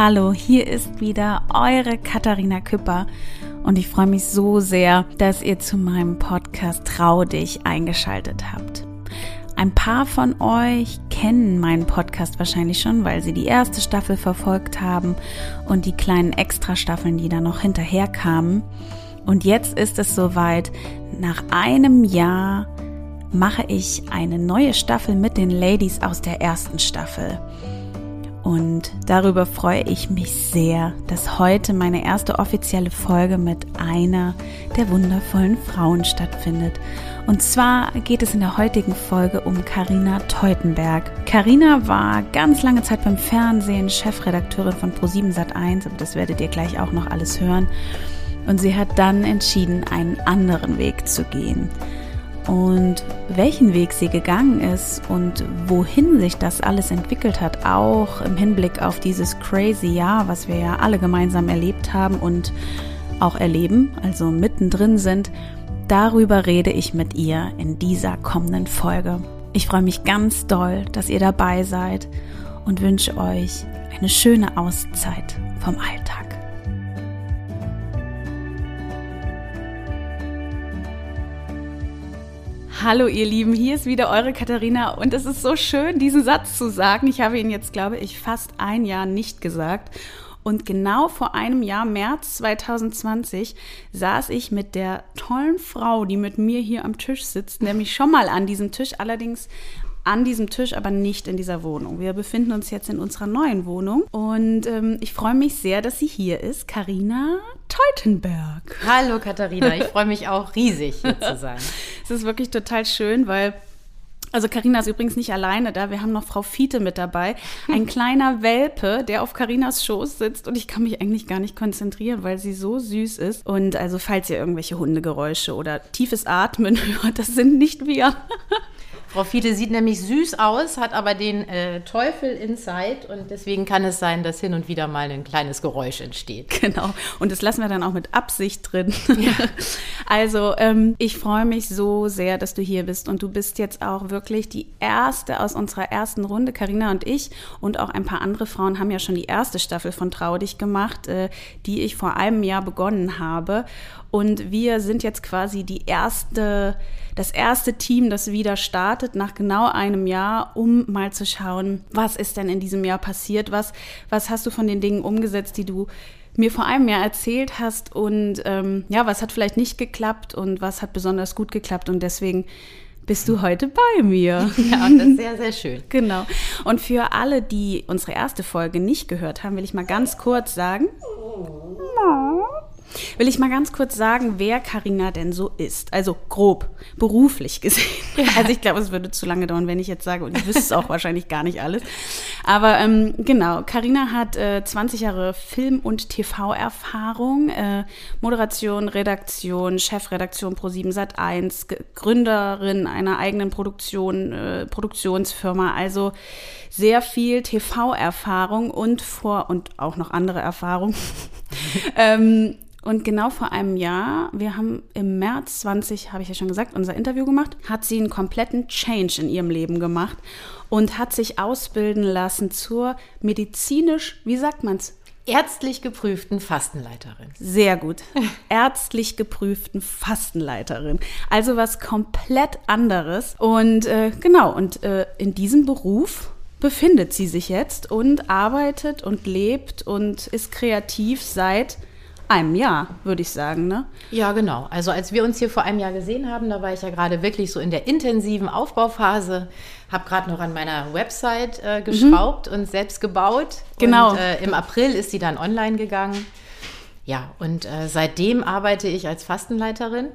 Hallo, hier ist wieder eure Katharina Küpper und ich freue mich so sehr, dass ihr zu meinem Podcast Trau dich eingeschaltet habt. Ein paar von euch kennen meinen Podcast wahrscheinlich schon, weil sie die erste Staffel verfolgt haben und die kleinen Extra-Staffeln, die da noch hinterher kamen. Und jetzt ist es soweit. Nach einem Jahr mache ich eine neue Staffel mit den Ladies aus der ersten Staffel. Und darüber freue ich mich sehr, dass heute meine erste offizielle Folge mit einer der wundervollen Frauen stattfindet. Und zwar geht es in der heutigen Folge um Karina Teutenberg. Karina war ganz lange Zeit beim Fernsehen Chefredakteurin von Pro7 Sat1, aber das werdet ihr gleich auch noch alles hören. Und sie hat dann entschieden, einen anderen Weg zu gehen und welchen Weg sie gegangen ist und wohin sich das alles entwickelt hat, auch im Hinblick auf dieses crazy Jahr, was wir ja alle gemeinsam erlebt haben und auch erleben, also mittendrin sind, darüber rede ich mit ihr in dieser kommenden Folge. Ich freue mich ganz doll, dass ihr dabei seid und wünsche euch eine schöne Auszeit vom Alltag. Hallo ihr Lieben, hier ist wieder eure Katharina und es ist so schön, diesen Satz zu sagen. Ich habe ihn jetzt, glaube ich, fast ein Jahr nicht gesagt. Und genau vor einem Jahr, März 2020, saß ich mit der tollen Frau, die mit mir hier am Tisch sitzt, nämlich schon mal an diesem Tisch, allerdings an diesem Tisch, aber nicht in dieser Wohnung. Wir befinden uns jetzt in unserer neuen Wohnung und ähm, ich freue mich sehr, dass sie hier ist, Karina Teutenberg. Hallo Katharina, ich freue mich auch riesig hier zu sein. es ist wirklich total schön, weil also Karina ist übrigens nicht alleine da. Wir haben noch Frau Fiete mit dabei. Ein kleiner Welpe, der auf Karinas Schoß sitzt und ich kann mich eigentlich gar nicht konzentrieren, weil sie so süß ist. Und also falls ihr irgendwelche Hundegeräusche oder tiefes Atmen hört, das sind nicht wir. Frau Fiete sieht nämlich süß aus, hat aber den äh, Teufel inside und deswegen kann es sein, dass hin und wieder mal ein kleines Geräusch entsteht. Genau. Und das lassen wir dann auch mit Absicht drin. Ja. Also ähm, ich freue mich so sehr, dass du hier bist und du bist jetzt auch wirklich die erste aus unserer ersten Runde. Karina und ich und auch ein paar andere Frauen haben ja schon die erste Staffel von Trau dich gemacht, äh, die ich vor einem Jahr begonnen habe. Und wir sind jetzt quasi die erste, das erste Team, das wieder startet nach genau einem Jahr, um mal zu schauen, was ist denn in diesem Jahr passiert, was, was hast du von den Dingen umgesetzt, die du mir vor einem Jahr erzählt hast und ähm, ja, was hat vielleicht nicht geklappt und was hat besonders gut geklappt und deswegen bist du heute bei mir. Ja, das ist sehr, sehr schön. genau. Und für alle, die unsere erste Folge nicht gehört haben, will ich mal ganz kurz sagen. Oh will ich mal ganz kurz sagen, wer Karina denn so ist. Also grob, beruflich gesehen. Also ich glaube, es würde zu lange dauern, wenn ich jetzt sage, und ich wüsste es auch wahrscheinlich gar nicht alles. Aber ähm, genau, Karina hat äh, 20 Jahre Film- und TV-Erfahrung, äh, Moderation, Redaktion, Chefredaktion Pro7 Sat1, Gründerin einer eigenen Produktion, äh, Produktionsfirma. Also sehr viel TV-Erfahrung und vor und auch noch andere Erfahrung. ähm, und genau vor einem Jahr, wir haben im März 20, habe ich ja schon gesagt, unser Interview gemacht, hat sie einen kompletten Change in ihrem Leben gemacht und hat sich ausbilden lassen zur medizinisch, wie sagt man es? Ärztlich geprüften Fastenleiterin. Sehr gut. Ärztlich geprüften Fastenleiterin. Also was komplett anderes. Und äh, genau, und äh, in diesem Beruf befindet sie sich jetzt und arbeitet und lebt und ist kreativ seit einem Jahr, würde ich sagen, ne? Ja, genau. Also als wir uns hier vor einem Jahr gesehen haben, da war ich ja gerade wirklich so in der intensiven Aufbauphase, habe gerade noch an meiner Website äh, geschraubt mhm. und selbst gebaut. Genau. Und äh, im April ist sie dann online gegangen. Ja, und äh, seitdem arbeite ich als Fastenleiterin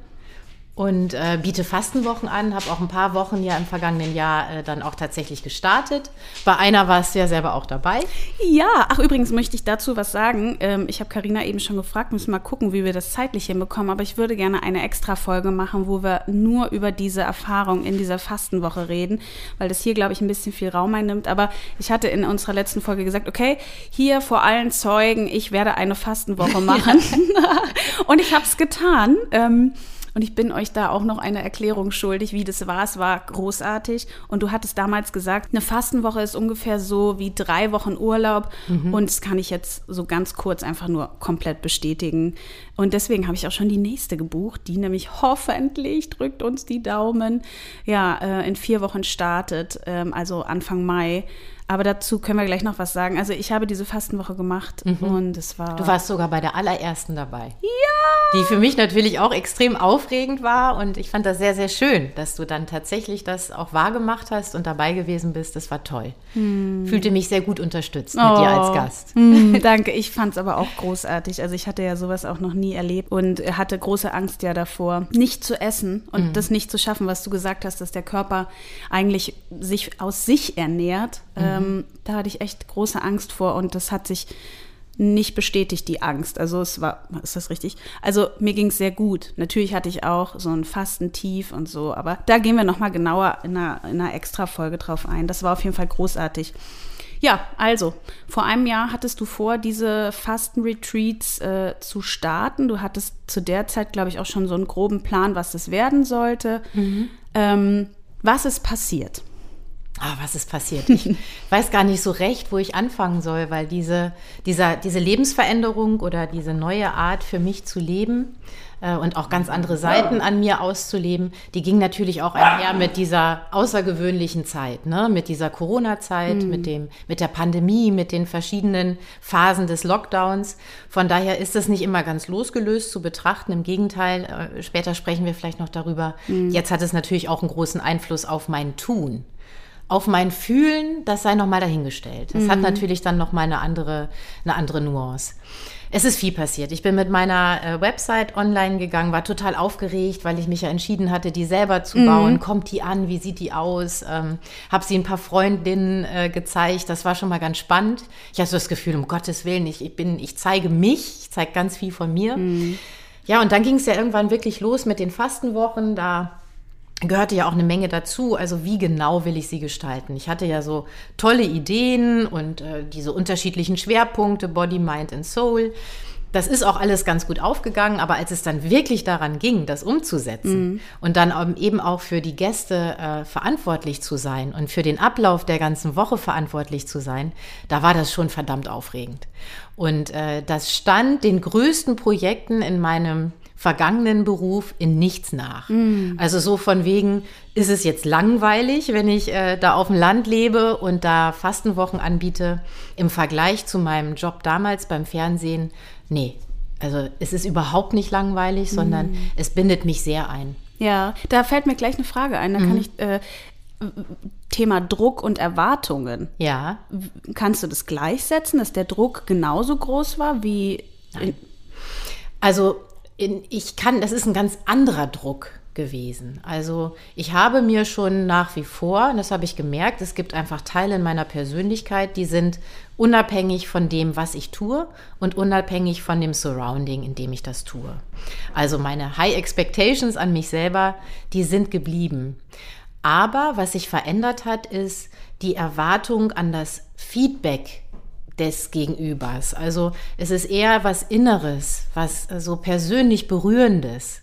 und äh, biete Fastenwochen an, habe auch ein paar Wochen ja im vergangenen Jahr äh, dann auch tatsächlich gestartet. Bei einer war es ja selber auch dabei. Ja, ach übrigens möchte ich dazu was sagen. Ähm, ich habe Karina eben schon gefragt, müssen mal gucken, wie wir das zeitlich hinbekommen, aber ich würde gerne eine extra Folge machen, wo wir nur über diese Erfahrung in dieser Fastenwoche reden, weil das hier, glaube ich, ein bisschen viel Raum einnimmt. Aber ich hatte in unserer letzten Folge gesagt, okay, hier vor allen Zeugen, ich werde eine Fastenwoche machen. Und ich habe es getan. Ähm, Und ich bin euch da auch noch eine Erklärung schuldig, wie das war. Es war großartig. Und du hattest damals gesagt, eine Fastenwoche ist ungefähr so wie drei Wochen Urlaub. Mhm. Und das kann ich jetzt so ganz kurz einfach nur komplett bestätigen. Und deswegen habe ich auch schon die nächste gebucht, die nämlich hoffentlich, drückt uns die Daumen, ja, äh, in vier Wochen startet, ähm, also Anfang Mai. Aber dazu können wir gleich noch was sagen. Also ich habe diese Fastenwoche gemacht mhm. und es war. Du warst sogar bei der allerersten dabei. Ja! Die für mich natürlich auch extrem aufregend war und ich fand das sehr, sehr schön, dass du dann tatsächlich das auch wahrgemacht hast und dabei gewesen bist. Das war toll. Hm. Fühlte mich sehr gut unterstützt mit oh. dir als Gast. Hm, danke, ich fand es aber auch großartig. Also ich hatte ja sowas auch noch nie erlebt und hatte große Angst ja davor, nicht zu essen und mhm. das nicht zu schaffen, was du gesagt hast, dass der Körper eigentlich sich aus sich ernährt. Mhm ähm, da hatte ich echt große Angst vor und das hat sich nicht bestätigt, die Angst. Also es war, ist das richtig? Also mir ging es sehr gut. Natürlich hatte ich auch so ein Fastentief und so, aber da gehen wir nochmal genauer in einer, in einer Extra-Folge drauf ein. Das war auf jeden Fall großartig. Ja, also, vor einem Jahr hattest du vor, diese Fasten-Retreats äh, zu starten. Du hattest zu der Zeit, glaube ich, auch schon so einen groben Plan, was das werden sollte. Mhm. Ähm, was ist passiert? Ah, was ist passiert? Ich weiß gar nicht so recht, wo ich anfangen soll, weil diese, dieser, diese Lebensveränderung oder diese neue Art für mich zu leben äh, und auch ganz andere Seiten an mir auszuleben, die ging natürlich auch einher mit dieser außergewöhnlichen Zeit, ne? mit dieser Corona-Zeit, mhm. mit, dem, mit der Pandemie, mit den verschiedenen Phasen des Lockdowns. Von daher ist es nicht immer ganz losgelöst zu betrachten. Im Gegenteil, äh, später sprechen wir vielleicht noch darüber. Mhm. Jetzt hat es natürlich auch einen großen Einfluss auf mein Tun auf mein Fühlen, das sei nochmal dahingestellt. Das mhm. hat natürlich dann nochmal eine andere, eine andere Nuance. Es ist viel passiert. Ich bin mit meiner äh, Website online gegangen, war total aufgeregt, weil ich mich ja entschieden hatte, die selber zu mhm. bauen. Kommt die an? Wie sieht die aus? Ähm, habe sie ein paar Freundinnen äh, gezeigt. Das war schon mal ganz spannend. Ich hatte so das Gefühl, um Gottes Willen, ich, ich bin, ich zeige mich, ich zeige ganz viel von mir. Mhm. Ja, und dann ging es ja irgendwann wirklich los mit den Fastenwochen. Da gehörte ja auch eine Menge dazu. Also wie genau will ich sie gestalten? Ich hatte ja so tolle Ideen und äh, diese unterschiedlichen Schwerpunkte, Body, Mind and Soul. Das ist auch alles ganz gut aufgegangen, aber als es dann wirklich daran ging, das umzusetzen mhm. und dann eben auch für die Gäste äh, verantwortlich zu sein und für den Ablauf der ganzen Woche verantwortlich zu sein, da war das schon verdammt aufregend. Und äh, das stand den größten Projekten in meinem vergangenen Beruf in nichts nach. Mm. Also so von wegen, ist es jetzt langweilig, wenn ich äh, da auf dem Land lebe und da Fastenwochen anbiete, im Vergleich zu meinem Job damals beim Fernsehen? Nee, also es ist überhaupt nicht langweilig, sondern mm. es bindet mich sehr ein. Ja, da fällt mir gleich eine Frage ein. Da kann ich äh, Thema Druck und Erwartungen. Ja. Kannst du das gleichsetzen, dass der Druck genauso groß war wie. Also in, ich kann, das ist ein ganz anderer Druck gewesen. Also ich habe mir schon nach wie vor, und das habe ich gemerkt, es gibt einfach Teile in meiner Persönlichkeit, die sind unabhängig von dem, was ich tue und unabhängig von dem Surrounding, in dem ich das tue. Also meine High Expectations an mich selber, die sind geblieben. Aber was sich verändert hat, ist die Erwartung an das Feedback des Gegenübers. Also es ist eher was Inneres, was so persönlich Berührendes,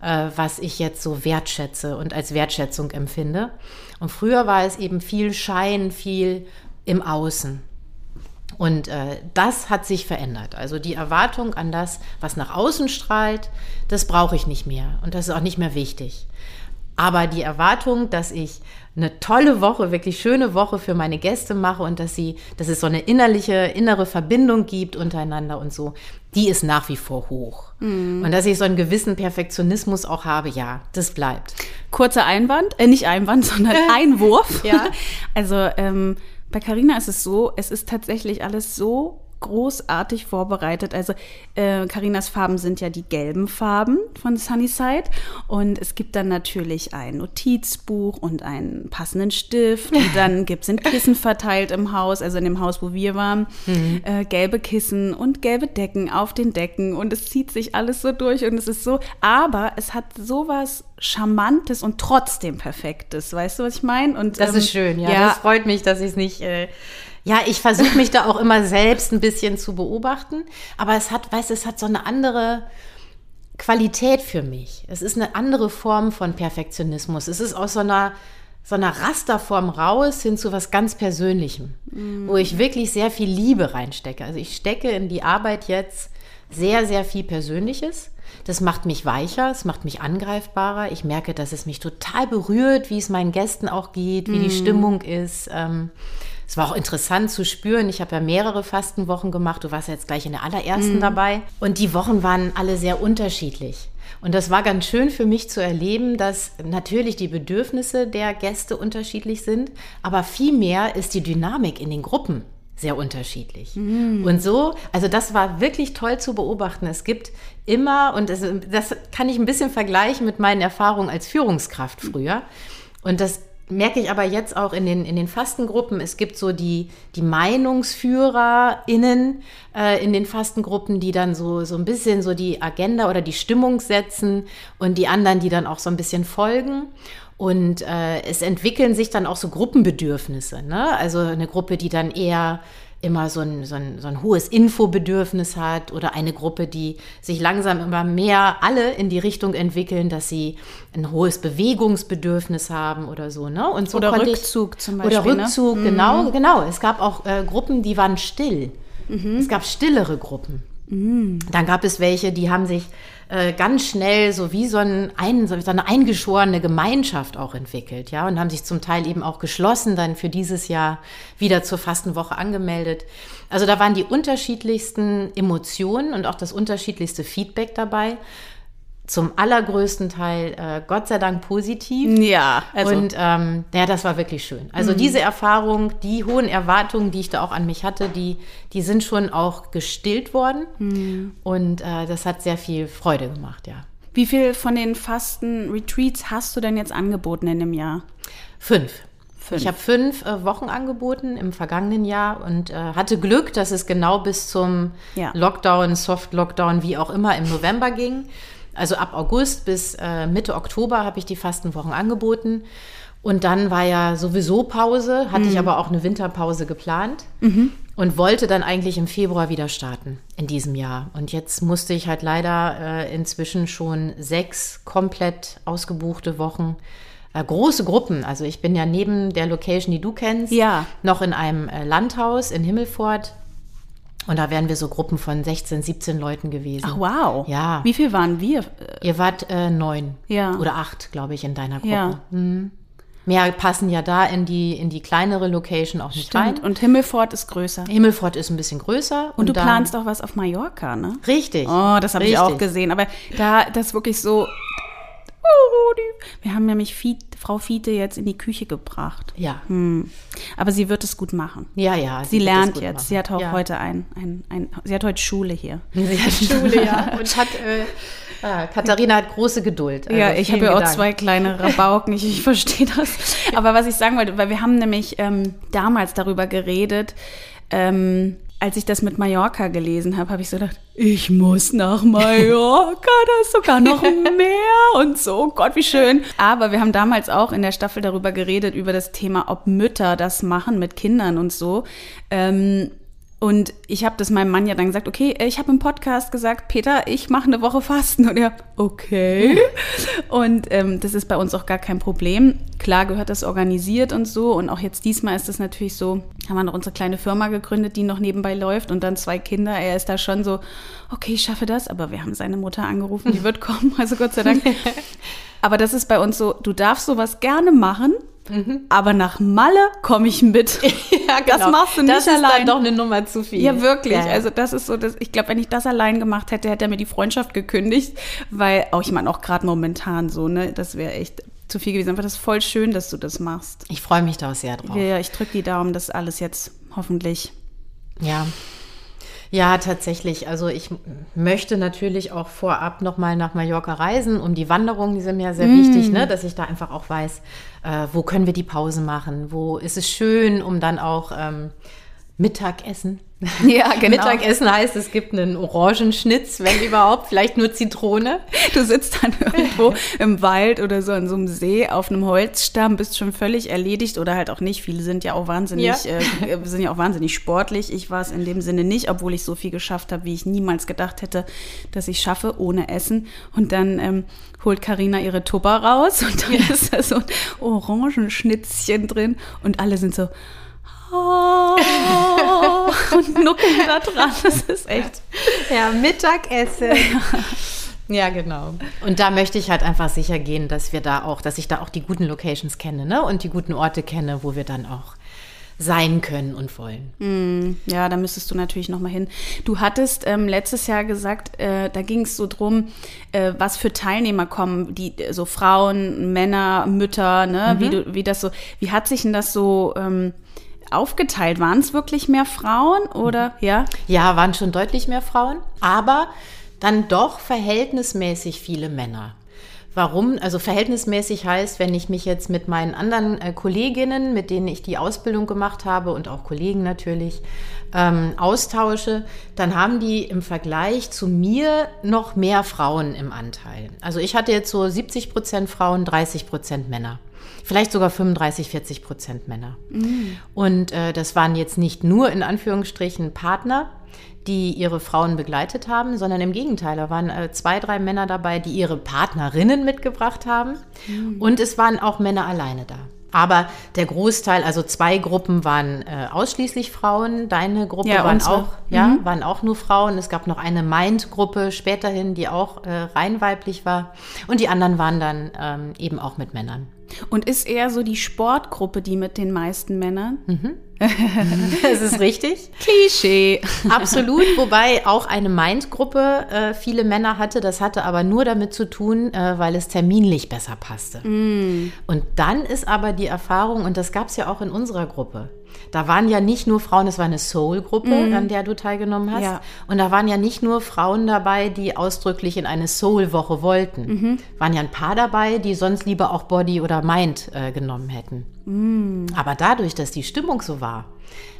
äh, was ich jetzt so wertschätze und als Wertschätzung empfinde. Und früher war es eben viel Schein, viel im Außen. Und äh, das hat sich verändert. Also die Erwartung an das, was nach außen strahlt, das brauche ich nicht mehr. Und das ist auch nicht mehr wichtig. Aber die Erwartung, dass ich eine tolle Woche, wirklich schöne Woche für meine Gäste mache und dass sie, dass es so eine innerliche, innere Verbindung gibt untereinander und so, die ist nach wie vor hoch. Mm. Und dass ich so einen gewissen Perfektionismus auch habe, ja, das bleibt. Kurzer Einwand, äh, nicht Einwand, sondern Einwurf. ja. Also ähm, bei Carina ist es so, es ist tatsächlich alles so großartig vorbereitet. Also Karinas äh, Farben sind ja die gelben Farben von Sunnyside und es gibt dann natürlich ein Notizbuch und einen passenden Stift und dann gibt es ein Kissen verteilt im Haus, also in dem Haus, wo wir waren, mhm. äh, gelbe Kissen und gelbe Decken auf den Decken und es zieht sich alles so durch und es ist so, aber es hat sowas Charmantes und trotzdem Perfektes, weißt du, was ich meine? Und das ähm, ist schön, ja. ja. Das freut mich, dass ich es nicht äh, ja, ich versuche mich da auch immer selbst ein bisschen zu beobachten, aber es hat, weißt du, es hat so eine andere Qualität für mich. Es ist eine andere Form von Perfektionismus. Es ist aus so einer, so einer Rasterform raus hin zu was ganz Persönlichem, mm. wo ich wirklich sehr viel Liebe reinstecke. Also ich stecke in die Arbeit jetzt sehr, sehr viel Persönliches. Das macht mich weicher, es macht mich angreifbarer. Ich merke, dass es mich total berührt, wie es meinen Gästen auch geht, wie mm. die Stimmung ist. Ähm, es war auch interessant zu spüren. Ich habe ja mehrere Fastenwochen gemacht. Du warst ja jetzt gleich in der allerersten mhm. dabei. Und die Wochen waren alle sehr unterschiedlich. Und das war ganz schön für mich zu erleben, dass natürlich die Bedürfnisse der Gäste unterschiedlich sind, aber vielmehr ist die Dynamik in den Gruppen sehr unterschiedlich. Mm. Und so, also das war wirklich toll zu beobachten. Es gibt immer, und das, das kann ich ein bisschen vergleichen mit meinen Erfahrungen als Führungskraft früher. Und das merke ich aber jetzt auch in den, in den Fastengruppen, es gibt so die, die MeinungsführerInnen äh, in den Fastengruppen, die dann so, so ein bisschen so die Agenda oder die Stimmung setzen und die anderen, die dann auch so ein bisschen folgen. Und äh, es entwickeln sich dann auch so Gruppenbedürfnisse. Ne? Also eine Gruppe, die dann eher immer so ein, so, ein, so ein hohes Infobedürfnis hat oder eine Gruppe, die sich langsam immer mehr alle in die Richtung entwickeln, dass sie ein hohes Bewegungsbedürfnis haben oder so. Ne? Und so oder Rückzug ich, zum Beispiel. Oder ne? Rückzug, ne? genau, genau. Es gab auch äh, Gruppen, die waren still. Mhm. Es gab stillere Gruppen. Mhm. Dann gab es welche, die haben sich äh, ganz schnell so wie so, ein, so eine eingeschworene Gemeinschaft auch entwickelt, ja, und haben sich zum Teil eben auch geschlossen dann für dieses Jahr wieder zur Fastenwoche angemeldet. Also da waren die unterschiedlichsten Emotionen und auch das unterschiedlichste Feedback dabei zum allergrößten Teil äh, Gott sei Dank positiv. Ja, also. Und ähm, ja, das war wirklich schön. Also mhm. diese Erfahrung, die hohen Erwartungen, die ich da auch an mich hatte, die, die sind schon auch gestillt worden. Mhm. Und äh, das hat sehr viel Freude gemacht, ja. Wie viel von den Fasten-Retreats hast du denn jetzt angeboten in dem Jahr? Fünf. Fünf. Ich habe fünf äh, Wochen angeboten im vergangenen Jahr und äh, hatte Glück, dass es genau bis zum ja. Lockdown, Soft-Lockdown, wie auch immer, im November ging. Also ab August bis äh, Mitte Oktober habe ich die Fastenwochen angeboten. Und dann war ja sowieso Pause, hatte mhm. ich aber auch eine Winterpause geplant mhm. und wollte dann eigentlich im Februar wieder starten in diesem Jahr. Und jetzt musste ich halt leider äh, inzwischen schon sechs komplett ausgebuchte Wochen äh, große Gruppen. Also ich bin ja neben der Location, die du kennst, ja. noch in einem äh, Landhaus in Himmelfort und da wären wir so Gruppen von 16, 17 Leuten gewesen. Ach, wow. Ja. Wie viel waren wir? Ihr wart äh, neun. Ja. Oder acht, glaube ich, in deiner Gruppe. Ja. Mhm. Mehr passen ja da in die, in die kleinere Location auch nicht Stimmt. rein. Und Himmelfort ist größer. Himmelfort ist ein bisschen größer. Und, und du planst auch was auf Mallorca, ne? Richtig. Oh, das habe ich auch gesehen. Aber da, das ist wirklich so, wir haben nämlich Fiet, Frau Fiete jetzt in die Küche gebracht. Ja. Hm. Aber sie wird es gut machen. Ja, ja. Sie, sie lernt jetzt. Machen. Sie hat auch ja. heute ein, ein, ein, sie hat heute Schule hier. Sie hat Schule, ja. Und hat, äh, ah, Katharina hat große Geduld. Also ja, ich habe ja auch zwei kleine Rabauken. Ich, ich verstehe das. Aber was ich sagen wollte, weil wir haben nämlich ähm, damals darüber geredet, ähm, als ich das mit Mallorca gelesen habe, habe ich so gedacht, ich muss nach Mallorca, da ist sogar noch mehr und so, Gott, wie schön. Aber wir haben damals auch in der Staffel darüber geredet, über das Thema, ob Mütter das machen mit Kindern und so. Ähm, und ich habe das meinem Mann ja dann gesagt, okay, ich habe im Podcast gesagt, Peter, ich mache eine Woche Fasten. Und er, okay. Und ähm, das ist bei uns auch gar kein Problem. Klar gehört das organisiert und so. Und auch jetzt diesmal ist das natürlich so, haben wir noch unsere kleine Firma gegründet, die noch nebenbei läuft und dann zwei Kinder. Er ist da schon so, okay, ich schaffe das. Aber wir haben seine Mutter angerufen, die wird kommen. Also Gott sei Dank. Aber das ist bei uns so, du darfst sowas gerne machen, Mhm. Aber nach Malle komme ich mit. ja, genau. Das machst du nicht das allein. Das ist dann doch eine Nummer zu viel. Ja, wirklich. Ja. Also das ist so, dass ich glaube, wenn ich das allein gemacht hätte, hätte er mir die Freundschaft gekündigt, weil auch ich meine auch gerade momentan so, ne, das wäre echt zu viel gewesen. Aber das ist voll schön, dass du das machst. Ich freue mich da auch sehr drauf. Ja, ich drücke die Daumen, dass alles jetzt hoffentlich ja, ja, tatsächlich. Also ich möchte natürlich auch vorab nochmal nach Mallorca reisen, um die Wanderung, die sind mir sehr mm. wichtig, ne? dass ich da einfach auch weiß, äh, wo können wir die Pause machen, wo ist es schön, um dann auch ähm, Mittagessen Ja, genau. Mittagessen heißt, es gibt einen Orangenschnitz, wenn überhaupt, vielleicht nur Zitrone. Du sitzt dann irgendwo im Wald oder so an so einem See auf einem Holzstamm, bist schon völlig erledigt oder halt auch nicht. Viele sind ja auch wahnsinnig, ja. Äh, sind ja auch wahnsinnig sportlich. Ich war es in dem Sinne nicht, obwohl ich so viel geschafft habe, wie ich niemals gedacht hätte, dass ich schaffe, ohne Essen. Und dann ähm, holt Karina ihre Tupper raus und dann ja. ist da so ein Orangenschnitzchen drin und alle sind so, oh, und nuckeln da dran. Das ist echt. Ja, Mittagessen. Ja. genau. Und da möchte ich halt einfach sicher gehen, dass wir da auch, dass ich da auch die guten Locations kenne, ne? Und die guten Orte kenne, wo wir dann auch sein können und wollen. Mm, ja, da müsstest du natürlich noch mal hin. Du hattest ähm, letztes Jahr gesagt, äh, da ging es so drum, äh, was für Teilnehmer kommen, die so Frauen, Männer, Mütter, ne? Mhm. Wie du, wie das so, wie hat sich denn das so ähm, aufgeteilt? Waren es wirklich mehr Frauen oder ja? Ja, waren schon deutlich mehr Frauen, aber dann doch verhältnismäßig viele Männer. Warum? Also verhältnismäßig heißt, wenn ich mich jetzt mit meinen anderen äh, Kolleginnen, mit denen ich die Ausbildung gemacht habe und auch Kollegen natürlich, ähm, austausche, dann haben die im Vergleich zu mir noch mehr Frauen im Anteil. Also ich hatte jetzt so 70 Prozent Frauen, 30 Prozent Männer vielleicht sogar 35, 40 Prozent Männer. Mhm. Und äh, das waren jetzt nicht nur in Anführungsstrichen Partner, die ihre Frauen begleitet haben, sondern im Gegenteil, da waren äh, zwei, drei Männer dabei, die ihre Partnerinnen mitgebracht haben. Mhm. Und es waren auch Männer alleine da. Aber der Großteil, also zwei Gruppen waren äh, ausschließlich Frauen. Deine Gruppe ja, waren auch, ja, mhm. waren auch nur Frauen. Es gab noch eine Mind-Gruppe späterhin, die auch äh, rein weiblich war. Und die anderen waren dann ähm, eben auch mit Männern. Und ist eher so die Sportgruppe die mit den meisten Männern? Mhm. das ist richtig. Klischee. Absolut, wobei auch eine Mind-Gruppe äh, viele Männer hatte. Das hatte aber nur damit zu tun, äh, weil es terminlich besser passte. Mm. Und dann ist aber die Erfahrung, und das gab es ja auch in unserer Gruppe, da waren ja nicht nur Frauen, es war eine Soul-Gruppe, mhm. an der du teilgenommen hast. Ja. Und da waren ja nicht nur Frauen dabei, die ausdrücklich in eine Soul-Woche wollten. Mhm. Waren ja ein paar dabei, die sonst lieber auch Body oder Mind äh, genommen hätten. Mhm. Aber dadurch, dass die Stimmung so war,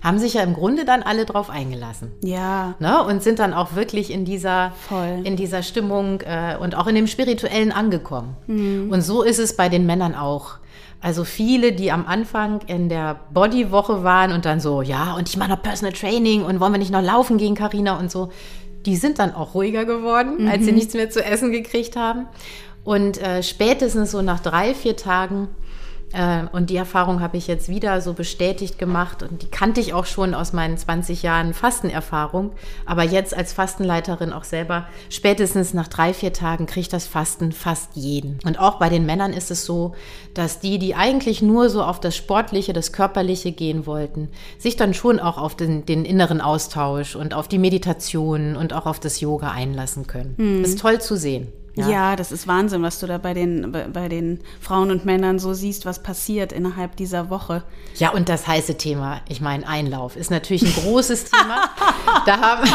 haben sich ja im Grunde dann alle drauf eingelassen. Ja. Ne? Und sind dann auch wirklich in dieser, Voll. In dieser Stimmung äh, und auch in dem Spirituellen angekommen. Mhm. Und so ist es bei den Männern auch. Also viele, die am Anfang in der Bodywoche waren und dann so, ja, und ich mache noch Personal Training und wollen wir nicht noch laufen gehen, Karina und so, die sind dann auch ruhiger geworden, mhm. als sie mhm. nichts mehr zu essen gekriegt haben. Und äh, spätestens so nach drei, vier Tagen und die Erfahrung habe ich jetzt wieder so bestätigt gemacht und die kannte ich auch schon aus meinen 20 Jahren Fastenerfahrung. Aber jetzt als Fastenleiterin auch selber, spätestens nach drei, vier Tagen kriegt das Fasten fast jeden. Und auch bei den Männern ist es so, dass die, die eigentlich nur so auf das Sportliche, das Körperliche gehen wollten, sich dann schon auch auf den, den inneren Austausch und auf die Meditation und auch auf das Yoga einlassen können. Hm. Ist toll zu sehen. Ja. ja. das ist Wahnsinn, was du da bei den, bei den Frauen und Männern so siehst, was passiert innerhalb dieser Woche. Ja, und das heiße Thema, ich meine, Einlauf ist natürlich ein großes Thema. da haben,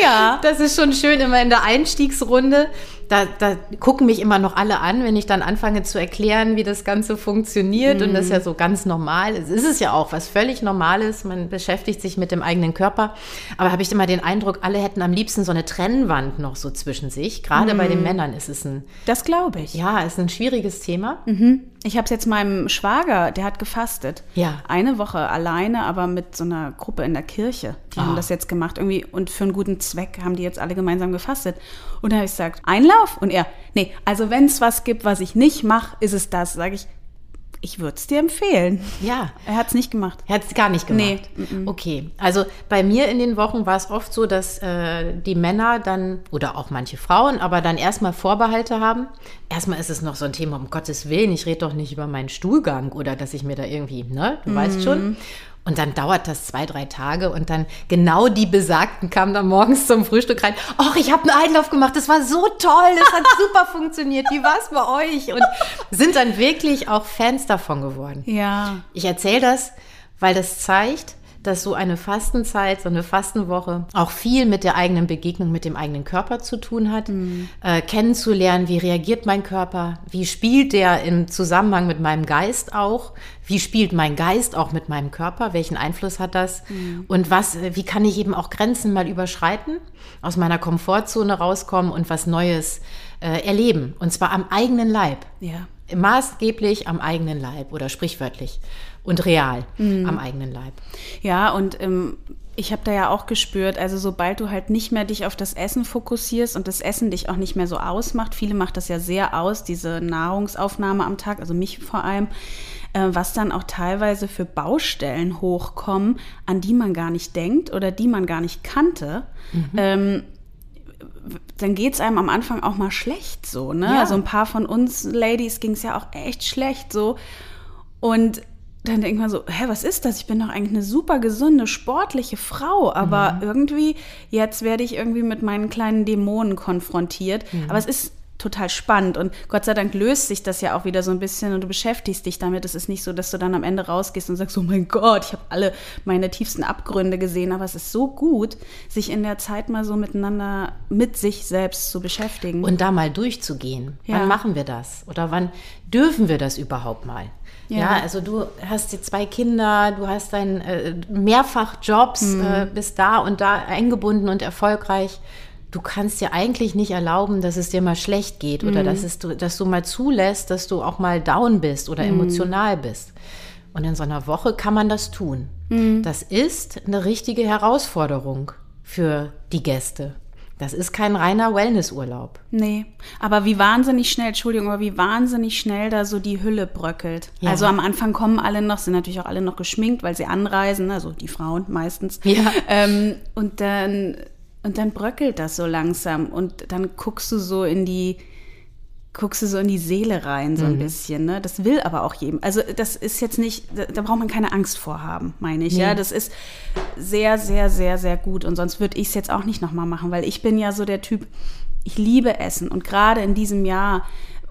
ja, das ist schon schön immer in der Einstiegsrunde da, da gucken mich immer noch alle an, wenn ich dann anfange zu erklären, wie das Ganze funktioniert. Mhm. Und das ist ja so ganz normal. Es ist es ja auch, was völlig Normales. Man beschäftigt sich mit dem eigenen Körper. Aber habe ich immer den Eindruck, alle hätten am liebsten so eine Trennwand noch so zwischen sich. Gerade mhm. bei den mhm. Männern ist es ein. Das glaube ich. Ja, ist ein schwieriges Thema. Mhm. Ich habe es jetzt meinem Schwager, der hat gefastet. Ja. Eine Woche alleine, aber mit so einer Gruppe in der Kirche. Die oh. haben das jetzt gemacht irgendwie und für einen guten Zweck haben die jetzt alle gemeinsam gefastet. Und da habe ich gesagt, Einlauf? Und er, nee, also wenn es was gibt, was ich nicht mache, ist es das. Sage ich, ich würde es dir empfehlen. Ja. Er hat es nicht gemacht. Er hat es gar nicht gemacht. Nee. Okay. Also bei mir in den Wochen war es oft so, dass äh, die Männer dann, oder auch manche Frauen, aber dann erstmal Vorbehalte haben. Erstmal ist es noch so ein Thema, um Gottes Willen, ich rede doch nicht über meinen Stuhlgang oder dass ich mir da irgendwie, ne, du mhm. weißt schon. Und dann dauert das zwei, drei Tage und dann genau die Besagten kamen dann morgens zum Frühstück rein. Ach, ich habe einen Einlauf gemacht, das war so toll, das hat super funktioniert. Wie war es bei euch? Und sind dann wirklich auch Fans davon geworden. Ja. Ich erzähle das, weil das zeigt, dass so eine Fastenzeit, so eine Fastenwoche auch viel mit der eigenen Begegnung mit dem eigenen Körper zu tun hat. Mhm. Äh, kennenzulernen, wie reagiert mein Körper, wie spielt der im Zusammenhang mit meinem Geist auch, wie spielt mein Geist auch mit meinem Körper, welchen Einfluss hat das mhm. und was, wie kann ich eben auch Grenzen mal überschreiten, aus meiner Komfortzone rauskommen und was Neues äh, erleben und zwar am eigenen Leib. Ja. Maßgeblich am eigenen Leib oder sprichwörtlich und real mhm. am eigenen Leib. Ja, und ähm, ich habe da ja auch gespürt, also sobald du halt nicht mehr dich auf das Essen fokussierst und das Essen dich auch nicht mehr so ausmacht, viele macht das ja sehr aus, diese Nahrungsaufnahme am Tag, also mich vor allem, äh, was dann auch teilweise für Baustellen hochkommen, an die man gar nicht denkt oder die man gar nicht kannte. Mhm. Ähm, dann geht es einem am Anfang auch mal schlecht so, ne? Ja. Also ein paar von uns Ladies ging es ja auch echt schlecht so. Und dann denkt man so, hä, was ist das? Ich bin doch eigentlich eine super gesunde, sportliche Frau, aber mhm. irgendwie, jetzt werde ich irgendwie mit meinen kleinen Dämonen konfrontiert. Mhm. Aber es ist total spannend und Gott sei Dank löst sich das ja auch wieder so ein bisschen und du beschäftigst dich damit. Es ist nicht so, dass du dann am Ende rausgehst und sagst, oh mein Gott, ich habe alle meine tiefsten Abgründe gesehen, aber es ist so gut, sich in der Zeit mal so miteinander mit sich selbst zu beschäftigen. Und da mal durchzugehen. Ja. Wann machen wir das? Oder wann dürfen wir das überhaupt mal? Ja. ja, also du hast die zwei Kinder, du hast dein äh, mehrfach Jobs, mhm. äh, bist da und da eingebunden und erfolgreich. Du kannst dir eigentlich nicht erlauben, dass es dir mal schlecht geht mhm. oder dass, es, dass du mal zulässt, dass du auch mal down bist oder mhm. emotional bist. Und in so einer Woche kann man das tun. Mhm. Das ist eine richtige Herausforderung für die Gäste. Das ist kein reiner Wellnessurlaub. Nee, aber wie wahnsinnig schnell, Entschuldigung, aber wie wahnsinnig schnell da so die Hülle bröckelt. Ja. Also am Anfang kommen alle noch, sind natürlich auch alle noch geschminkt, weil sie anreisen, also die Frauen meistens. Ja. Ähm, und dann und dann bröckelt das so langsam und dann guckst du so in die guckst du so in die Seele rein, so ein mhm. bisschen. Ne? Das will aber auch jedem. Also das ist jetzt nicht, da, da braucht man keine Angst vor haben, meine ich. Nee. Ja, das ist sehr, sehr, sehr, sehr gut. Und sonst würde ich es jetzt auch nicht nochmal machen, weil ich bin ja so der Typ, ich liebe Essen. Und gerade in diesem Jahr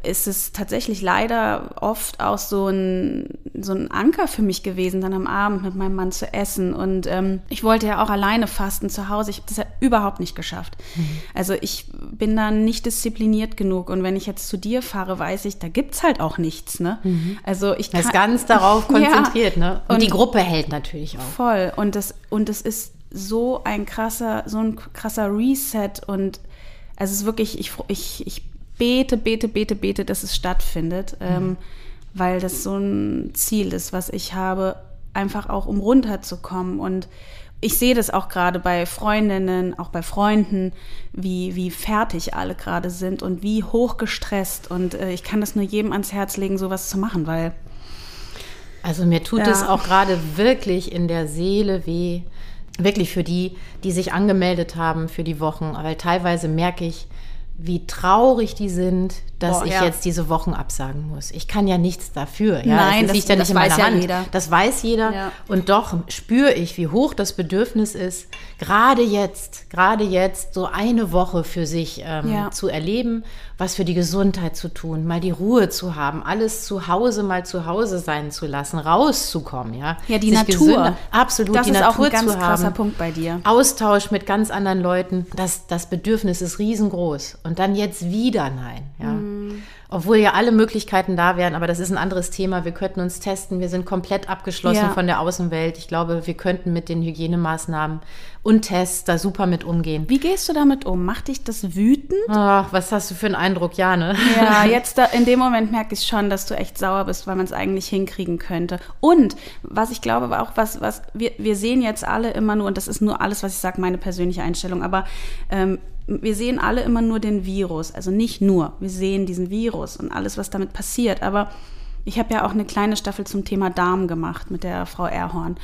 ist es tatsächlich leider oft auch so ein, so ein Anker für mich gewesen, dann am Abend mit meinem Mann zu essen. Und ähm, ich wollte ja auch alleine fasten zu Hause. Ich habe das ja überhaupt nicht geschafft. Mhm. Also ich bin dann nicht diszipliniert genug. Und wenn ich jetzt zu dir fahre, weiß ich, da gibt's halt auch nichts. Ne? Mhm. Also ich kann, ist ganz darauf konzentriert. ja. ne? Und, und die Gruppe hält natürlich auch. Voll. Und das, und es ist so ein krasser, so ein krasser Reset. Und also es ist wirklich, ich, ich, ich bete, bete, bete, bete, dass es stattfindet, mhm. ähm, weil das so ein Ziel ist, was ich habe, einfach auch um runterzukommen. Und ich sehe das auch gerade bei Freundinnen, auch bei Freunden, wie, wie fertig alle gerade sind und wie hoch gestresst. Und äh, ich kann das nur jedem ans Herz legen, sowas zu machen, weil. Also mir tut ja. es auch gerade wirklich in der Seele weh, wirklich für die, die sich angemeldet haben für die Wochen, weil teilweise merke ich, wie traurig die sind, dass Boah, ich ja. jetzt diese Wochen absagen muss. Ich kann ja nichts dafür. Ja? Nein, das, liegt ja nicht in meiner ja Hand. Jeder. Das weiß jeder. Und doch spüre ich, wie hoch das Bedürfnis ist, gerade jetzt, gerade jetzt so eine Woche für sich ähm, zu erleben, was für die Gesundheit zu tun, mal die Ruhe zu haben, alles zu Hause mal zu Hause sein zu lassen, rauszukommen. Ja, ja die sich Natur. Gesünder, absolut, das die ist Natur auch ein ganz krasser haben. Punkt bei dir. Austausch mit ganz anderen Leuten. Das, das Bedürfnis ist riesengroß. Und dann jetzt wieder nein. Ja. Mhm obwohl ja alle Möglichkeiten da wären, aber das ist ein anderes Thema. Wir könnten uns testen, wir sind komplett abgeschlossen ja. von der Außenwelt. Ich glaube, wir könnten mit den Hygienemaßnahmen und Tests da super mit umgehen. Wie gehst du damit um? Macht dich das wütend? Ach, was hast du für einen Eindruck? Ja, ne? Ja, jetzt da, in dem Moment merke ich schon, dass du echt sauer bist, weil man es eigentlich hinkriegen könnte. Und was ich glaube, war auch was, was wir, wir sehen jetzt alle immer nur, und das ist nur alles, was ich sage, meine persönliche Einstellung, aber ähm, wir sehen alle immer nur den Virus, also nicht nur, wir sehen diesen Virus und alles, was damit passiert. Aber ich habe ja auch eine kleine Staffel zum Thema Darm gemacht mit der Frau Erhorn.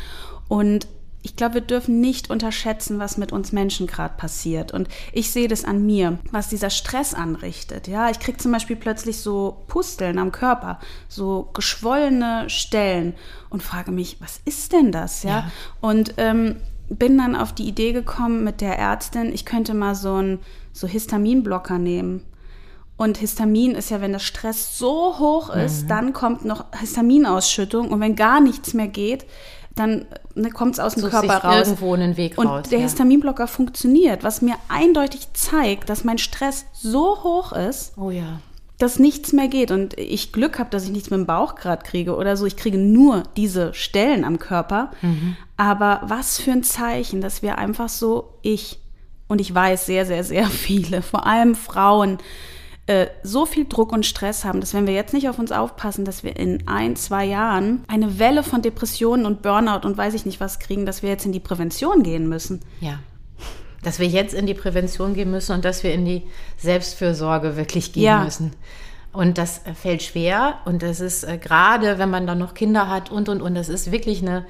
Und ich glaube, wir dürfen nicht unterschätzen, was mit uns Menschen gerade passiert. Und ich sehe das an mir, was dieser Stress anrichtet. Ja, ich kriege zum Beispiel plötzlich so Pusteln am Körper, so geschwollene Stellen und frage mich, was ist denn das? Ja, ja. und ähm, bin dann auf die Idee gekommen mit der Ärztin, ich könnte mal so einen so Histaminblocker nehmen. Und Histamin ist ja, wenn der Stress so hoch ist, mhm. dann kommt noch Histaminausschüttung. Und wenn gar nichts mehr geht, dann ne, kommt es aus dem Sucht Körper raus. irgendwo einen Weg und raus, der ja. Histaminblocker funktioniert, was mir eindeutig zeigt, dass mein Stress so hoch ist, Oh ja. Dass nichts mehr geht und ich Glück habe, dass ich nichts mit dem Bauch gerade kriege oder so. Ich kriege nur diese Stellen am Körper. Aber was für ein Zeichen, dass wir einfach so, ich und ich weiß sehr, sehr, sehr viele, vor allem Frauen, äh, so viel Druck und Stress haben, dass wenn wir jetzt nicht auf uns aufpassen, dass wir in ein, zwei Jahren eine Welle von Depressionen und Burnout und weiß ich nicht was kriegen, dass wir jetzt in die Prävention gehen müssen. Ja. Dass wir jetzt in die Prävention gehen müssen und dass wir in die Selbstfürsorge wirklich gehen Ja. müssen. Und das fällt schwer und das ist äh, gerade, wenn man dann noch Kinder hat und und und, das ist wirklich eine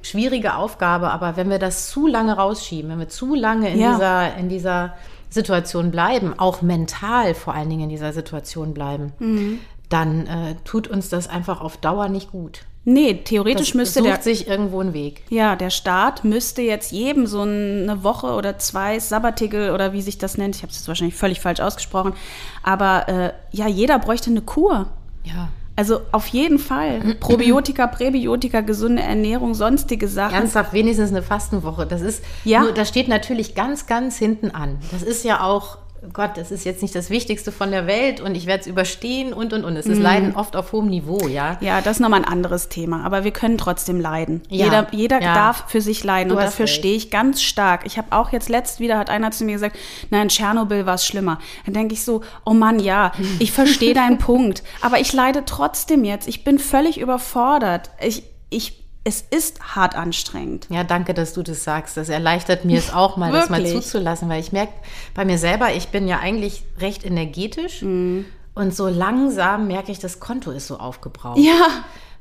schwierige Aufgabe. Aber wenn wir das zu lange rausschieben, wenn wir zu lange in Ja. dieser in dieser Situation bleiben, auch mental vor allen Dingen in dieser Situation bleiben, Mhm. dann äh, tut uns das einfach auf Dauer nicht gut. Nee, theoretisch Das müsste sucht der sich irgendwo einen Weg. Ja, der Staat müsste jetzt jedem so eine Woche oder zwei Sabbatical oder wie sich das nennt, ich habe es jetzt wahrscheinlich völlig falsch ausgesprochen, aber äh, ja, jeder bräuchte eine Kur. Ja. Also auf jeden Fall. Probiotika, Präbiotika, gesunde Ernährung, sonstige Sachen. Ernsthaft, wenigstens eine Fastenwoche. Das ist, Ja. nur, das steht natürlich ganz, ganz hinten an. Das ist ja auch, Gott, das ist jetzt nicht das Wichtigste von der Welt und ich werde es überstehen und und und. Es ist Leiden oft auf hohem Niveau, ja. Ja, das ist nochmal ein anderes Thema, aber wir können trotzdem leiden. Ja, Jeder, jeder ja. darf für sich leiden Du und dafür stehe ich ganz stark. Ich habe auch jetzt letzt wieder, hat einer zu mir gesagt, na in Tschernobyl war es schlimmer. Dann denke ich so, oh Mann, ja, ich verstehe deinen Punkt, aber ich leide trotzdem jetzt. Ich bin völlig überfordert. Ich, ich, es ist hart anstrengend. Ja, danke, dass du das sagst. Das erleichtert mir es auch mal, das mal zuzulassen, weil ich merke bei mir selber, ich bin ja eigentlich recht energetisch Mhm. und so langsam merke ich, das Konto ist so aufgebraucht. Ja,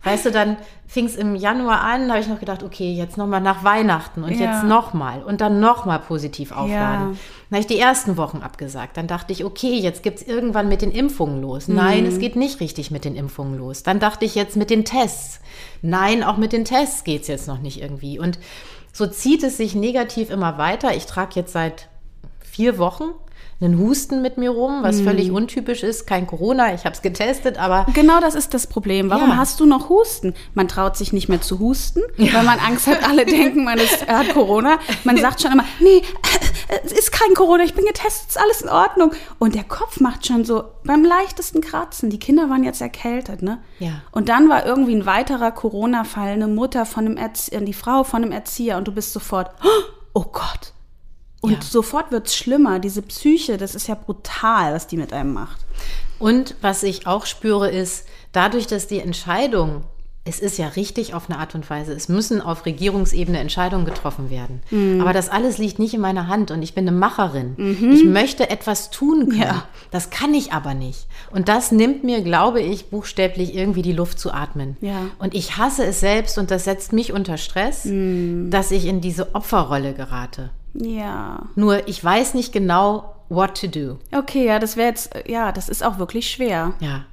Weißt du, dann fing es im Januar an, habe ich noch gedacht, okay, jetzt nochmal nach Weihnachten und Ja. jetzt nochmal und dann nochmal positiv aufladen. Ja. Dann habe ich die ersten Wochen abgesagt. Dann dachte ich, okay, jetzt geht's irgendwann mit den Impfungen los. Nein, Mhm. es geht nicht richtig mit den Impfungen los. Dann dachte ich jetzt mit den Tests. Nein, auch mit den Tests geht's jetzt noch nicht irgendwie. Und so zieht es sich negativ immer weiter. Ich trage jetzt seit vier Wochen einen Husten mit mir rum, was völlig untypisch ist. Kein Corona, ich habe es getestet, aber Genau das ist das Problem. Warum Ja. hast du noch Husten? Man traut sich nicht mehr zu husten, weil man Angst hat, alle denken, man ist, hat Corona. Man sagt schon immer, nee, es ist kein Corona, ich bin getestet, ist alles in Ordnung. Und der Kopf macht schon so beim leichtesten Kratzen. Die Kinder waren jetzt erkältet, ne? Ja. Und dann war irgendwie ein weiterer Corona-Fall, eine Mutter von einem Erzieher, die Frau von einem Erzieher und du bist sofort, oh Gott. Und Ja. sofort wird's schlimmer. Diese Psyche, das ist ja brutal, was die mit einem macht. Und was ich auch spüre, ist, dadurch, dass die Entscheidung, es ist ja richtig auf eine Art und Weise, es müssen auf Regierungsebene Entscheidungen getroffen werden. Mhm. Aber das alles liegt nicht in meiner Hand und ich bin eine Macherin. Ich möchte etwas tun können. Ja. Das kann ich aber nicht. Und das nimmt mir, glaube ich, buchstäblich irgendwie die Luft zu atmen. Ja. Und ich hasse es selbst und das setzt mich unter Stress, Mhm. dass ich in diese Opferrolle gerate. Ja. Nur ich weiß nicht genau, what to do. Okay, ja, das wäre jetzt, ja, das ist auch wirklich schwer. Ja.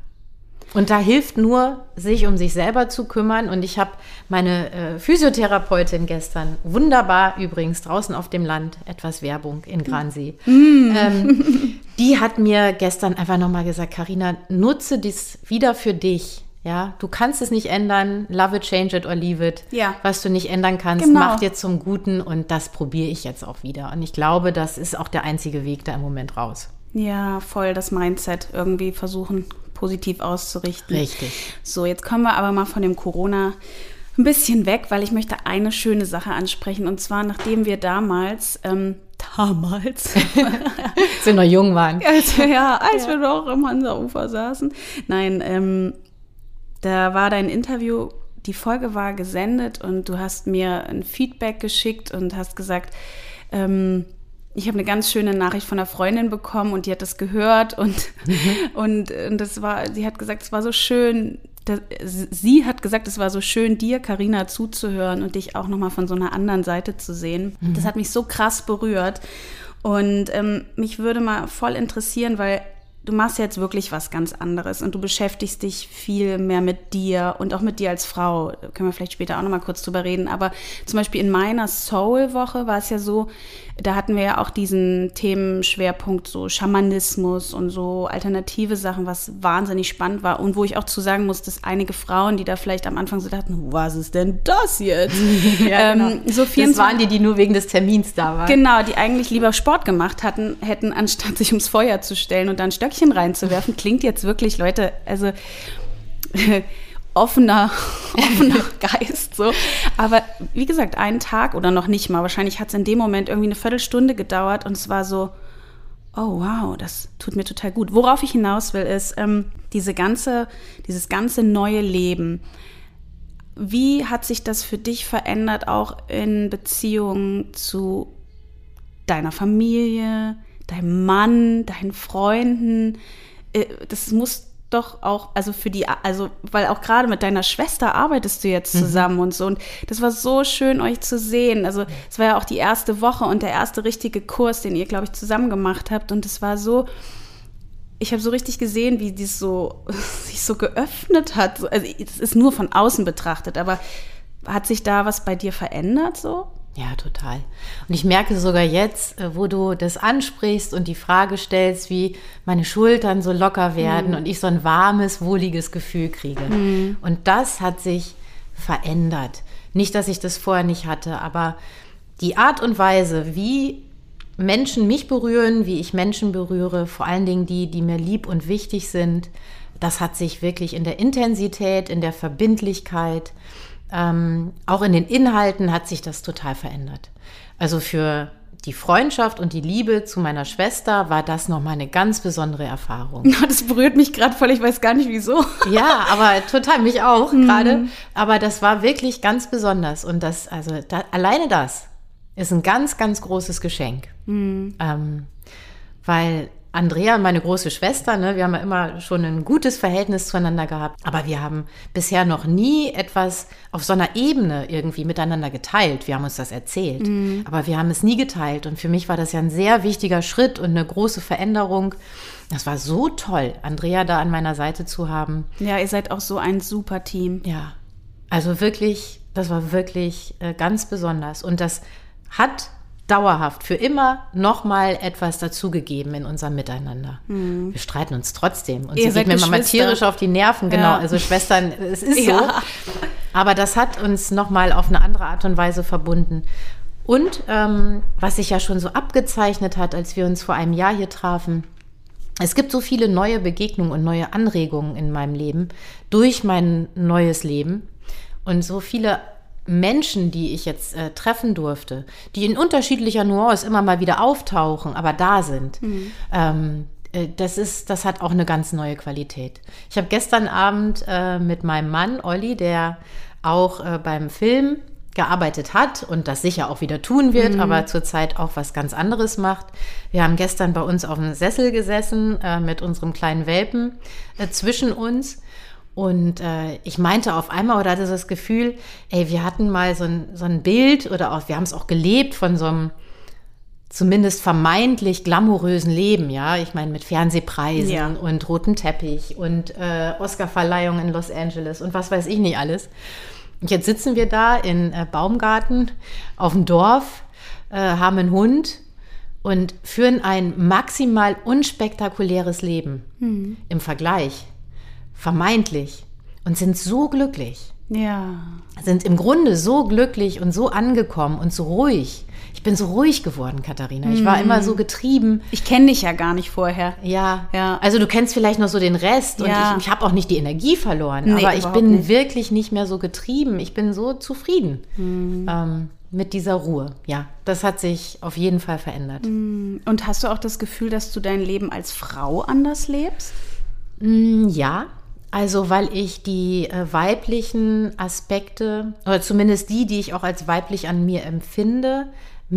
Und da hilft nur, sich um sich selber zu kümmern. Und ich habe meine äh, Physiotherapeutin gestern, wunderbar übrigens, draußen auf dem Land, etwas Werbung in Gransee. Ähm, die hat mir gestern einfach nochmal gesagt, Karina, nutze dies wieder für dich. Ja, du kannst es nicht ändern. Love it, change it or leave it. Ja. Was du nicht ändern kannst, Genau. mach dir zum Guten. Und das probiere ich jetzt auch wieder. Und ich glaube, das ist auch der einzige Weg da im Moment raus. Ja, voll das Mindset irgendwie versuchen, positiv auszurichten. Richtig. So, jetzt kommen wir aber mal von dem Corona ein bisschen weg, weil ich möchte eine schöne Sache ansprechen. Und zwar, nachdem wir damals, ähm, damals, Als wir noch jung waren. als, ja, als wir noch im Hansa-Ufer saßen. Nein, ähm, da war dein Interview, die Folge war gesendet und du hast mir ein Feedback geschickt und hast gesagt, ähm, ich habe eine ganz schöne Nachricht von einer Freundin bekommen und die hat das gehört und, und, und das war, sie hat gesagt, es war so schön, das, sie hat gesagt, es war so schön, dir, Karina, zuzuhören und dich auch nochmal von so einer anderen Seite zu sehen. Mhm. Das hat mich so krass berührt. Und ähm, mich würde mal voll interessieren, weil du machst jetzt wirklich was ganz anderes und du beschäftigst dich viel mehr mit dir und auch mit dir als Frau. Können wir vielleicht später auch nochmal kurz drüber reden. Aber zum Beispiel in meiner Soul-Woche war es ja so, da hatten wir ja auch diesen Themenschwerpunkt so Schamanismus und so alternative Sachen, was wahnsinnig spannend war und wo ich auch zu sagen muss, dass einige Frauen, die da vielleicht am Anfang so dachten, was ist denn das jetzt? ja, genau. ähm, so das waren die, die nur wegen des Termins da waren. Genau, die eigentlich lieber Sport gemacht hatten, hätten, anstatt sich ums Feuer zu stellen und dann Stöckchen reinzuwerfen. Klingt jetzt wirklich, Leute, also offener, offener Geist, so. Aber wie gesagt, einen Tag oder noch nicht mal. Wahrscheinlich hat es in dem Moment irgendwie eine Viertelstunde gedauert und es war so, oh wow, das tut mir total gut. Worauf ich hinaus will, ist ähm, diese ganze, dieses ganze neue Leben. Wie hat sich das für dich verändert, auch in Beziehung zu deiner Familie, deinem Mann, deinen Freunden? Äh, das muss doch auch, also für die, also, weil auch gerade mit deiner Schwester arbeitest du jetzt mhm. zusammen mhm. und so. Und das war so schön, euch zu sehen. Also, es war ja auch die erste Woche und der erste richtige Kurs, den ihr, glaube ich, zusammen gemacht habt. Und es war so, ich habe so richtig gesehen, wie dies so sich so geöffnet hat. Also, es ist nur von außen betrachtet, aber hat sich da was bei dir verändert so? Ja, total. Und ich merke sogar jetzt, äh, wo du das ansprichst und die Frage stellst, wie meine Schultern so locker werden mhm. und ich so ein warmes, wohliges Gefühl kriege. Mhm. Und das hat sich verändert. Nicht, dass ich das vorher nicht hatte, aber die Art und Weise, wie Menschen mich berühren, wie ich Menschen berühre, vor allen Dingen die, die mir lieb und wichtig sind, das hat sich wirklich in der Intensität, in der Verbindlichkeit, ähm, auch in den Inhalten hat sich das total verändert. Also für die Freundschaft und die Liebe zu meiner Schwester war das nochmal eine ganz besondere Erfahrung. Das berührt mich gerade voll, ich weiß gar nicht wieso. Ja, aber total, mich auch mhm. gerade. Aber das war wirklich ganz besonders. Und das, also da, alleine das ist ein ganz, ganz großes Geschenk. Mhm. Ähm, weil Andrea, meine große Schwester, ne, wir haben ja immer schon ein gutes Verhältnis zueinander gehabt, aber wir haben bisher noch nie etwas auf so einer Ebene irgendwie miteinander geteilt. Wir haben uns das erzählt, mhm. aber wir haben es nie geteilt. Und für mich war das ja ein sehr wichtiger Schritt und eine große Veränderung. Das war so toll, Andrea da an meiner Seite zu haben. Ja, ihr seid auch so ein super Team. Ja, also wirklich, das war wirklich äh, ganz besonders. Und das hat dauerhaft für immer nochmal etwas dazugegeben in unserem Miteinander. Mhm. Wir streiten uns trotzdem und Ihr sie geht mir mal tierisch auf die Nerven, genau. Ja. Also Schwestern, es ist ja. so. Aber das hat uns nochmal auf eine andere Art und Weise verbunden. Und ähm, was sich ja schon so abgezeichnet hat, als wir uns vor einem Jahr hier trafen, es gibt so viele neue Begegnungen und neue Anregungen in meinem Leben durch mein neues Leben und so viele Menschen, die ich jetzt äh, treffen durfte, die in unterschiedlicher Nuance immer mal wieder auftauchen, aber da sind, mhm. ähm, äh, das ist, das hat auch eine ganz neue Qualität. Ich habe gestern Abend äh, mit meinem Mann Olli, der auch äh, beim Film gearbeitet hat und das sicher auch wieder tun wird, mhm. aber zurzeit auch was ganz anderes macht. Wir haben gestern bei uns auf dem Sessel gesessen äh, mit unserem kleinen Welpen zwischen uns und äh, ich meinte auf einmal oder hatte das Gefühl, ey, wir hatten mal so ein, so ein Bild oder auch, wir haben es auch gelebt von so einem zumindest vermeintlich glamourösen Leben, ja. Ich meine, mit Fernsehpreisen ja. und rotem Teppich und äh, Oscarverleihung in Los Angeles und was weiß ich nicht alles. Und jetzt sitzen wir da in äh, Baumgarten auf dem Dorf, äh, haben einen Hund und führen ein maximal unspektakuläres Leben mhm. im Vergleich vermeintlich, und sind so glücklich. Ja. Sind im Grunde so glücklich und so angekommen und so ruhig. Ich bin so ruhig geworden, Katharina. Ich war immer so mhm. getrieben. Ich kenne dich ja gar nicht vorher. Ja, ja. Also du kennst vielleicht noch so den Rest und ja. ich, ich habe auch nicht die Energie verloren. Nee, aber ich bin nicht. wirklich nicht mehr so getrieben. Ich bin so zufrieden mhm. ähm, mit dieser Ruhe. Ja, das hat sich auf jeden Fall verändert. Mhm. Und hast du auch das Gefühl, dass du dein Leben als Frau anders lebst? Mm, ja, also, weil ich die äh, weiblichen Aspekte, oder zumindest die, die ich auch als weiblich an mir empfinde,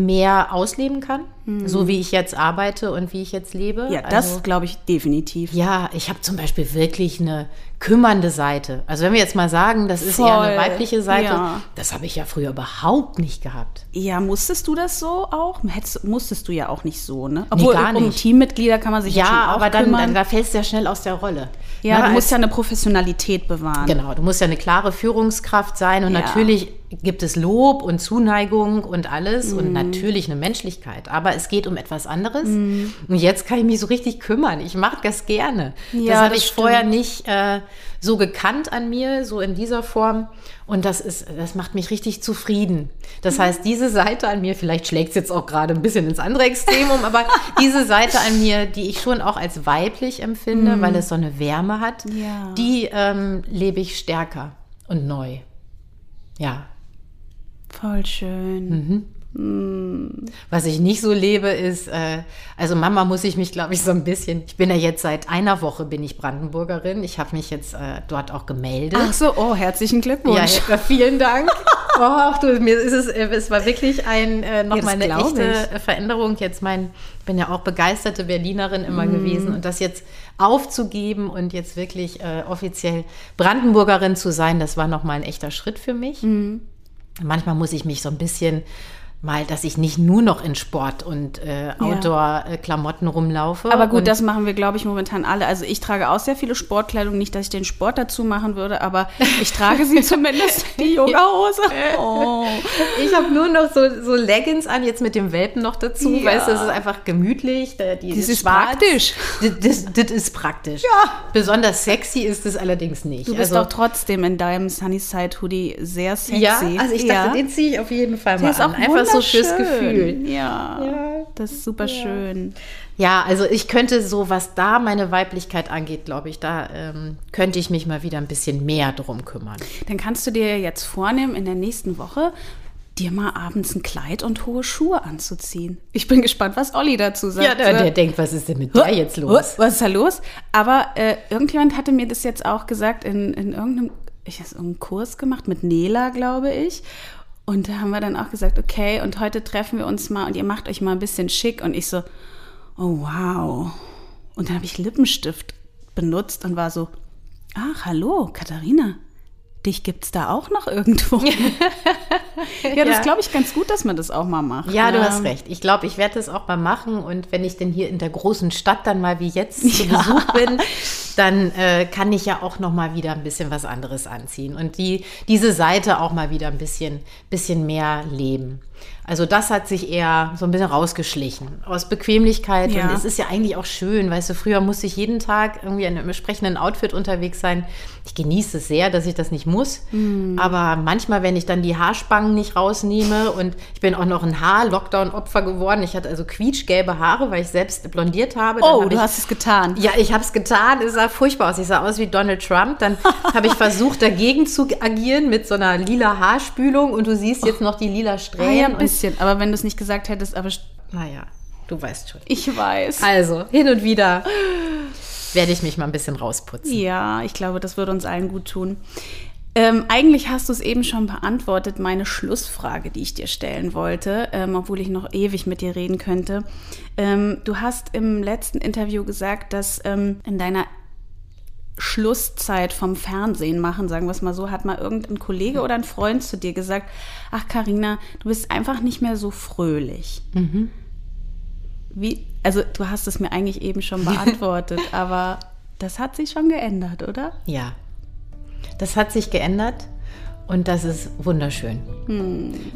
mehr ausleben kann, so wie ich jetzt arbeite und wie ich jetzt lebe. Ja, das Also- glaube ich definitiv. ja, ich habe zum Beispiel wirklich eine kümmernde Seite. Also wenn wir jetzt mal sagen, das ist eher eine Voll, weibliche Seite, ja. das habe ich ja früher überhaupt nicht gehabt. Ja, musstest du das so auch? Hättest, musstest du ja auch nicht so, ne? Obwohl, gar um nicht. Teammitglieder kann man sich ja, Ja, schon auch aber dann, kümmern. dann da fällst du ja schnell aus der Rolle. ja, Ne, du musst ja eine Professionalität bewahren. Genau, du musst ja eine klare Führungskraft sein und Ja. natürlich gibt es Lob und Zuneigung und alles Mhm. und natürlich eine Menschlichkeit, aber es geht um etwas anderes. Und jetzt kann ich mich so richtig kümmern. Ich mache das gerne. Ja, das habe ich vorher stimmt. nicht äh, so gekannt an mir, so in dieser Form. Und das ist, das macht mich richtig zufrieden. Mhm. Das heißt, diese Seite an mir, vielleicht schlägt es jetzt auch gerade ein bisschen ins andere Extrem um, aber diese Seite an mir, die ich schon auch als weiblich empfinde, weil es so eine Wärme hat, Mhm. Ja. die ähm, lebe ich stärker und neu. Ja. Voll schön. Was ich nicht so lebe, ist, äh, also Mama muss ich mich, glaube ich, so ein bisschen, ich bin ja jetzt seit einer Woche bin ich Brandenburgerin. Ich habe mich jetzt äh, dort auch gemeldet. Ach so, oh, herzlichen Glückwunsch. ja, vielen Dank. Oh, du, mir ist es, äh, es war wirklich ein, äh, nochmal eine echte ich. äh, Veränderung. Jetzt mein, ich bin ja auch begeisterte Berlinerin immer Mhm. gewesen und das jetzt aufzugeben und jetzt wirklich äh, offiziell Brandenburgerin zu sein, das war nochmal ein echter Schritt für mich. Mhm. Manchmal muss ich mich so ein bisschen mal, dass ich nicht nur noch in Sport und äh, Outdoor-Klamotten rumlaufe. Aber gut, das machen wir, glaube ich, momentan alle. Also ich trage auch sehr viele Sportkleidung. Nicht, dass ich den Sport dazu machen würde, aber ich trage sie zumindest, die Yogahose. Oh. Ich habe nur noch so, so Leggings an, jetzt mit dem Welpen noch dazu. Ja. Weißt du, das ist einfach gemütlich. da- Die Das ist schwarz. praktisch. Das, das, das ist praktisch. Ja. Besonders sexy ist es allerdings nicht. Du bist also, auch trotzdem in deinem Sunnyside Hoodie sehr sexy. ja, also ich dachte, den ziehe ich auf jeden Fall mal an. auch Einfach so fürs. Gefühl. Ja, Ja. das ist super schön. Ja, also ich könnte so, was da meine Weiblichkeit angeht, glaube ich, da ähm, könnte ich mich mal wieder ein bisschen mehr drum kümmern. Dann kannst du dir jetzt vornehmen, in der nächsten Woche dir mal abends ein Kleid und hohe Schuhe anzuziehen. Ich bin gespannt, was Olli dazu sagt. Ja, der, der denkt, was ist denn mit der jetzt los? Was ist da los? Aber äh, irgendjemand hatte mir das jetzt auch gesagt in, in irgendeinem, ich habe einen Kurs gemacht mit Nela, glaube ich. Und da haben wir dann auch gesagt, okay, und heute treffen wir uns mal und ihr macht euch mal ein bisschen schick. Und ich so, oh wow. Und dann habe ich Lippenstift benutzt und war so, ach, hallo, Katharina. Dich gibt's da auch noch irgendwo. ja, das Ja. glaube ich ganz gut, dass man das auch mal macht. Ja, du hast recht. Ich glaube, ich werde das auch mal machen. Und wenn ich denn hier in der großen Stadt dann mal wie jetzt zu Besuch bin, dann äh, kann ich ja auch noch mal wieder ein bisschen was anderes anziehen und die, diese Seite auch mal wieder ein bisschen, bisschen mehr leben. Also das hat sich eher so ein bisschen rausgeschlichen aus Bequemlichkeit. Ja. Und es ist ja eigentlich auch schön, weißt du, früher musste ich jeden Tag irgendwie in einem entsprechenden Outfit unterwegs sein. Ich genieße es sehr, dass ich das nicht muss. Hm. Aber manchmal, wenn ich dann die Haarspangen nicht rausnehme und ich bin auch noch ein Haar-Lockdown-Opfer geworden. Ich hatte also quietschgelbe Haare, weil ich selbst blondiert habe. Dann Oh, hab du ich, hast es getan. ja, ich habe es getan. Es sah furchtbar aus. Ich sah aus wie Donald Trump. Dann habe ich versucht, dagegen zu agieren mit so einer lila Haarspülung. Und du siehst jetzt noch die lila Ah, ja, Strähnen. Ein bisschen. Aber wenn du es nicht gesagt hättest, aber naja, du weißt schon. ich weiß. Also, hin und wieder werde ich mich mal ein bisschen rausputzen. Ja, ich glaube, das würde uns allen gut tun. Ähm, eigentlich hast du es eben schon beantwortet, meine Schlussfrage, die ich dir stellen wollte, ähm, obwohl ich noch ewig mit dir reden könnte. Ähm, du hast im letzten Interview gesagt, dass ähm, in deiner Schlusszeit vom Fernsehen machen, sagen wir es mal so, hat mal irgendein Kollege oder ein Freund zu dir gesagt, ach Karina, du bist einfach nicht mehr so fröhlich. Wie, also du hast es mir eigentlich eben schon beantwortet, aber das hat sich schon geändert, oder? Ja, das hat sich geändert und das ist wunderschön.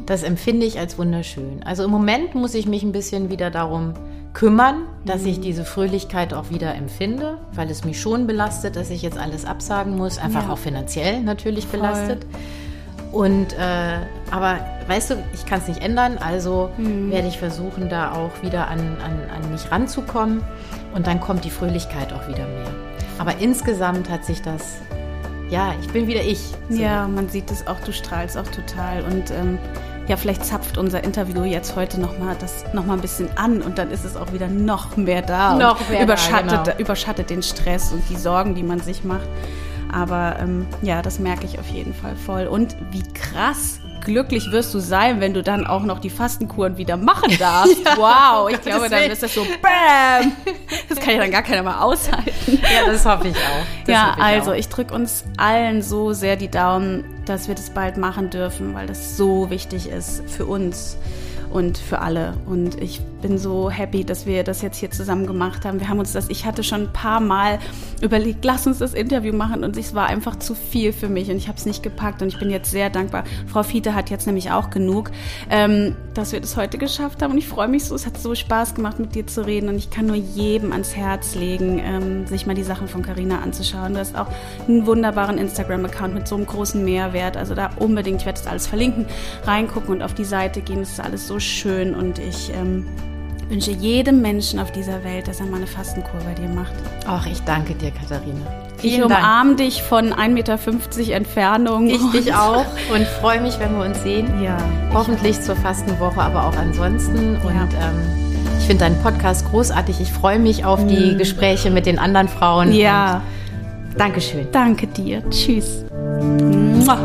Das empfinde ich als wunderschön. Also im Moment muss ich mich ein bisschen wieder darum kümmern, dass ich diese Fröhlichkeit auch wieder empfinde, weil es mich schon belastet, dass ich jetzt alles absagen muss, einfach Ja. auch finanziell natürlich Voll. belastet. Und äh, aber weißt du, ich kann es nicht ändern, also werde ich versuchen, da auch wieder an, an, an mich ranzukommen und dann kommt die Fröhlichkeit auch wieder mehr. Aber insgesamt hat sich das, ja, ich bin wieder ich. So. Ja, man sieht es auch, du strahlst auch total. Und ähm, ja, vielleicht zapft unser Interview jetzt heute nochmal das noch mal ein bisschen an und dann ist es auch wieder noch mehr da. Noch und mehr da, überschattet, genau. überschattet den Stress und die Sorgen, die man sich macht. Aber ähm, ja, das merke ich auf jeden Fall voll. Und wie krass glücklich wirst du sein, wenn du dann auch noch die Fastenkuren wieder machen darfst. ja, wow, ich glaube, dann ist das so BAM! Das kann ja dann gar keiner mal aushalten. Ja, das hoffe ich auch. Das ja, ich also auch. ich drücke uns allen so sehr die Daumen, dass wir das bald machen dürfen, weil das so wichtig ist für uns und für alle. Und ich bin so happy, dass wir das jetzt hier zusammen gemacht haben. Wir haben uns das, ich hatte schon ein paar Mal überlegt, lass uns das Interview machen und es war einfach zu viel für mich und ich habe es nicht gepackt und ich bin jetzt sehr dankbar. Frau Fiete hat jetzt nämlich auch genug, ähm, dass wir das heute geschafft haben und ich freue mich so. Es hat so Spaß gemacht, mit dir zu reden und ich kann nur jedem ans Herz legen, ähm, sich mal die Sachen von Carina anzuschauen. Du hast auch einen wunderbaren Instagram-Account mit so einem großen Mehrwert. Also da unbedingt, ich werde das alles verlinken, reingucken und auf die Seite gehen. Das ist alles so schön und ich ähm, wünsche jedem Menschen auf dieser Welt, dass er mal eine Fastenkur bei dir macht. Ach, ich danke dir, Katharina. Vielen ich umarme dich von 1,50 Meter Entfernung. Ich dich auch und freue mich, wenn wir uns sehen. Ja. Hoffentlich zur Fastenwoche, aber auch ansonsten. Und ja. ähm, ich finde deinen Podcast großartig. Ich freue mich auf die mhm. Gespräche mit den anderen Frauen. Ja. Dankeschön. Danke dir. Tschüss. Mua.